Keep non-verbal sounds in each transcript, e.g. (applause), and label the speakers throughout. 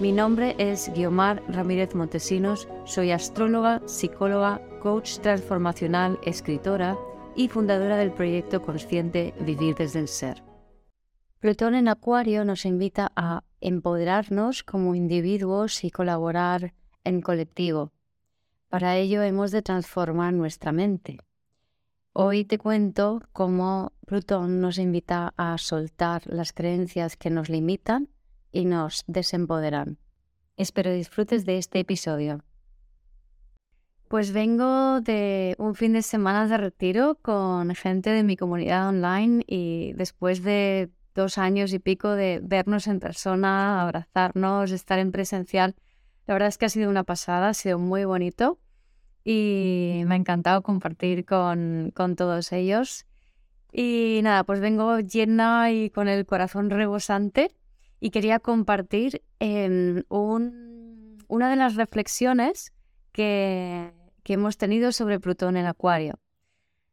Speaker 1: Mi nombre es Guiomar Ramírez Montesinos, soy astróloga, psicóloga, coach transformacional, escritora y fundadora del proyecto consciente Vivir desde el Ser. Plutón en Acuario nos invita a empoderarnos como individuos y colaborar en colectivo. Para ello hemos de transformar nuestra mente. Hoy te cuento cómo Plutón nos invita a soltar las creencias que nos limitan y nos desempoderan. Espero disfrutes de este episodio. Pues vengo de un fin de semana de retiro con gente de mi comunidad online y después de dos años y pico de vernos en persona, abrazarnos, estar en presencial, la verdad es que ha sido una pasada, ha sido muy bonito y me ha encantado compartir con, con todos ellos. Y nada, pues vengo llena y con el corazón rebosante y quería compartir em, una de las reflexiones que, hemos tenido sobre Plutón en Acuario.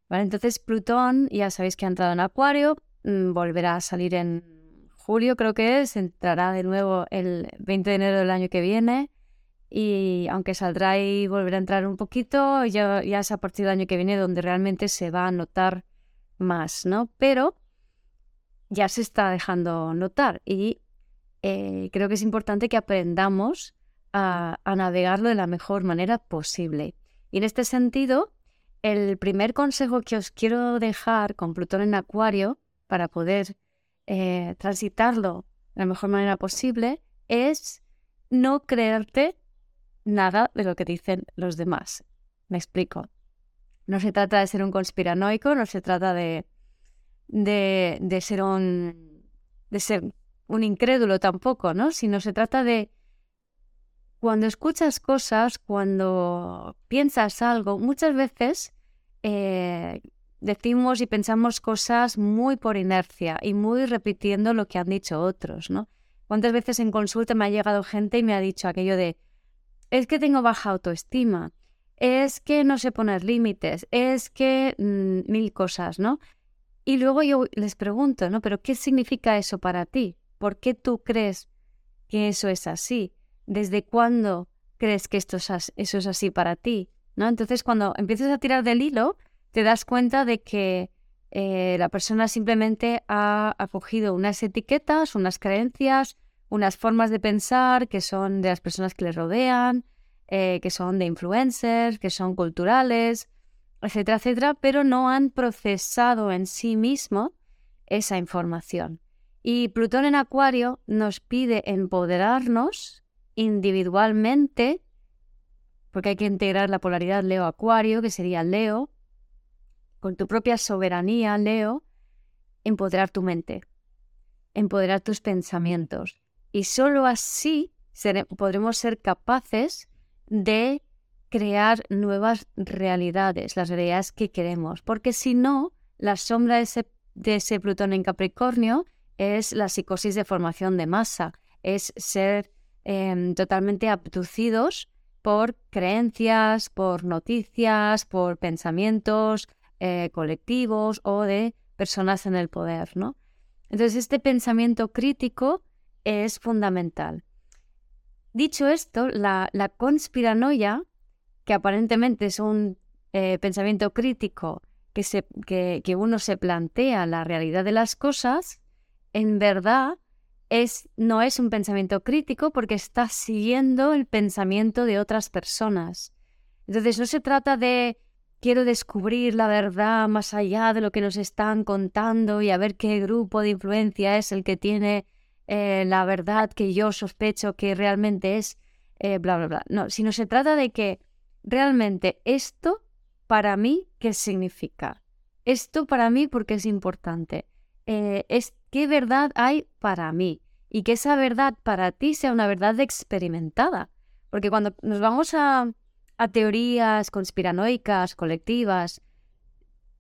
Speaker 1: ¿Vale? Entonces Plutón, ya sabéis que ha entrado en Acuario, mm, volverá a salir en julio, creo que es, entrará de nuevo el 20 de enero del año que viene y aunque saldrá y volverá a entrar un poquito, ya, ya es a partir del año que viene donde realmente se va a notar más, ¿no? Pero ya se está dejando notar y eh, creo que es importante que aprendamos a, navegarlo de la mejor manera posible. Y en este sentido, el primer consejo que os quiero dejar con Plutón en Acuario para poder eh, transitarlo de la mejor manera posible es no creerte nada de lo que dicen los demás. Me explico. No se trata de ser un conspiranoico, no se trata de, de, ser un de ser un incrédulo tampoco, ¿no? Sino se trata de cuando escuchas cosas, cuando piensas algo, muchas veces eh, decimos y pensamos cosas muy por inercia y muy repitiendo lo que han dicho otros, ¿no? ¿Cuántas veces en consulta me ha llegado gente y me ha dicho aquello de, es que tengo baja autoestima, es que no sé poner límites, es que mm, mil cosas, ¿no? Y luego yo les pregunto, ¿no? Pero ¿qué significa eso para ti? ¿Por qué tú crees que eso es así? ¿Desde cuándo crees que esto es eso es así para ti? ¿No? Entonces, cuando empiezas a tirar del hilo, te das cuenta de que eh, la persona simplemente ha acogido unas etiquetas, unas creencias, unas formas de pensar que son de las personas que le rodean, eh, que son de influencers, que son culturales, etcétera, etcétera, pero no han procesado en sí mismo esa información. Y Plutón en Acuario nos pide empoderarnos individualmente, porque hay que integrar la polaridad Leo-Acuario, que sería Leo, con tu propia soberanía, Leo, empoderar tu mente, empoderar tus pensamientos. Y solo así podremos ser capaces de crear nuevas realidades, las realidades que queremos, porque si no, la sombra de ese, de ese Plutón en Capricornio es la psicosis de formación de masa, es ser em, totalmente abducidos por creencias, por noticias, por pensamientos eh, colectivos o de personas en el poder, ¿no? Entonces, este pensamiento crítico es fundamental. Dicho esto, la, conspiranoia, que aparentemente es un eh, pensamiento crítico que, se, que uno se plantea la realidad de las cosas, en verdad es, no es un pensamiento crítico porque está siguiendo el pensamiento de otras personas. Entonces no se trata de quiero descubrir la verdad más allá de lo que nos están contando y a ver qué grupo de influencia es el que tiene eh, la verdad que yo sospecho que realmente es, eh, bla, bla, bla. No, sino se trata de que realmente esto para mí, ¿qué significa? Esto para mí, porque es importante? Eh, es qué verdad hay para mí y que esa verdad para ti sea una verdad experimentada. Porque cuando nos vamos a, teorías conspiranoicas, colectivas,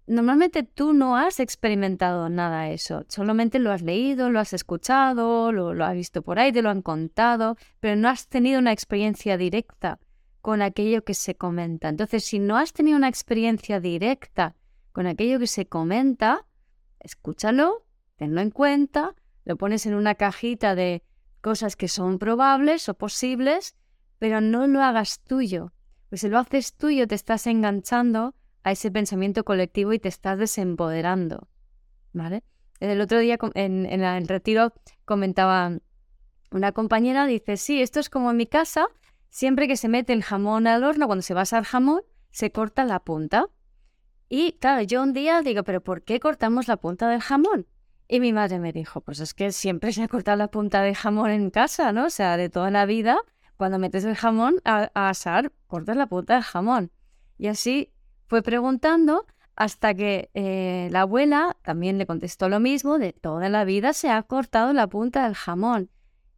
Speaker 1: normalmente tú no has experimentado nada de eso, solamente lo has leído, lo has escuchado, lo, lo, has visto por ahí, te lo han contado, pero no has tenido una experiencia directa con aquello que se comenta. Entonces, si no has tenido una experiencia directa con aquello que se comenta, escúchalo, tenlo en cuenta, lo pones en una cajita de cosas que son probables o posibles, pero no lo hagas tuyo. Pues si lo haces tuyo, te estás enganchando a ese pensamiento colectivo y te estás desempoderando. ¿Vale? El otro día en, el retiro comentaba una compañera, dice, sí, esto es como en mi casa, siempre que se mete el jamón al horno, cuando se va a asar jamón, se corta la punta. Y claro, yo un día digo, pero ¿por qué cortamos la punta del jamón? Y mi madre me dijo, pues es que siempre se ha cortado la punta de jamón en casa, ¿no? O sea, de toda la vida, cuando metes el jamón a, asar, cortas la punta del jamón. Y así fue preguntando hasta que eh, la abuela también le contestó lo mismo, de toda la vida se ha cortado la punta del jamón.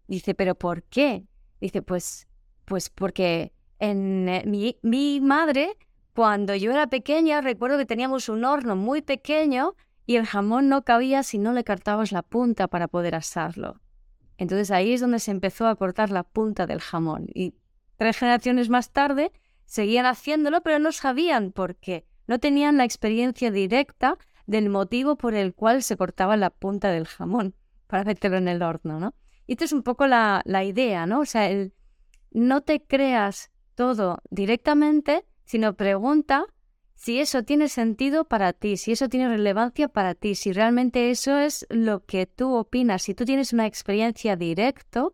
Speaker 1: Dice, ¿pero por qué? Dice, pues pues porque en eh, mi, mi madre, cuando yo era pequeña, recuerdo que teníamos un horno muy pequeño y el jamón no cabía si no le cortabas la punta para poder asarlo. Entonces ahí es donde se empezó a cortar la punta del jamón. Y tres generaciones más tarde seguían haciéndolo, pero no sabían por qué. No tenían la experiencia directa del motivo por el cual se cortaba la punta del jamón (laughs) para meterlo en el horno, ¿no? Y esto es un poco la, la idea, ¿no? O sea, el, no te creas todo directamente, sino pregunta si eso tiene sentido para ti, si eso tiene relevancia para ti, si realmente eso es lo que tú opinas, si tú tienes una experiencia directo,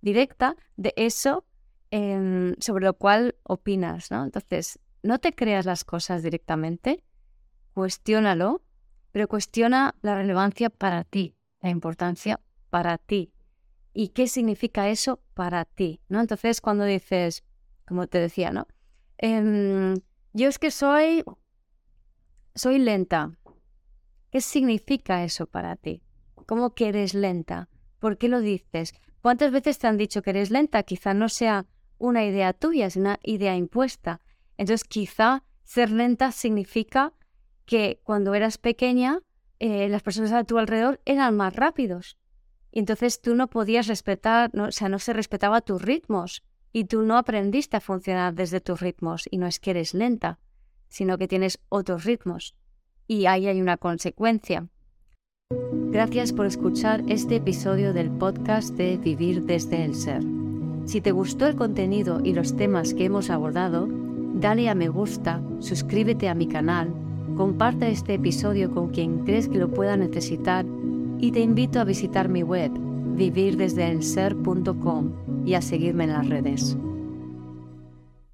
Speaker 1: directa de eso em, sobre lo cual opinas, ¿no? Entonces, no te creas las cosas directamente, cuestiónalo, pero cuestiona la relevancia para ti, la importancia para ti y qué significa eso para ti, ¿no? Entonces, cuando dices, como te decía, ¿no? Em, yo es que soy, soy lenta. ¿Qué significa eso para ti? ¿Cómo que eres lenta? ¿Por qué lo dices? ¿Cuántas veces te han dicho que eres lenta? Quizá no sea una idea tuya, es una idea impuesta. Entonces, quizá ser lenta significa que cuando eras pequeña, eh, las personas a tu alrededor eran más rápidos. Y entonces tú no podías respetar, o sea, no se respetaba tus ritmos y tú no aprendiste a funcionar desde tus ritmos y no es que eres lenta, sino que tienes otros ritmos. Y ahí hay una consecuencia. Gracias por escuchar este episodio del podcast de Vivir desde el Ser. Si te gustó el contenido y los temas que hemos abordado, dale a me gusta, suscríbete a mi canal, comparte este episodio con quien crees que lo pueda necesitar y te invito a visitar mi web vivirdesdeelser.com y a seguirme en las redes.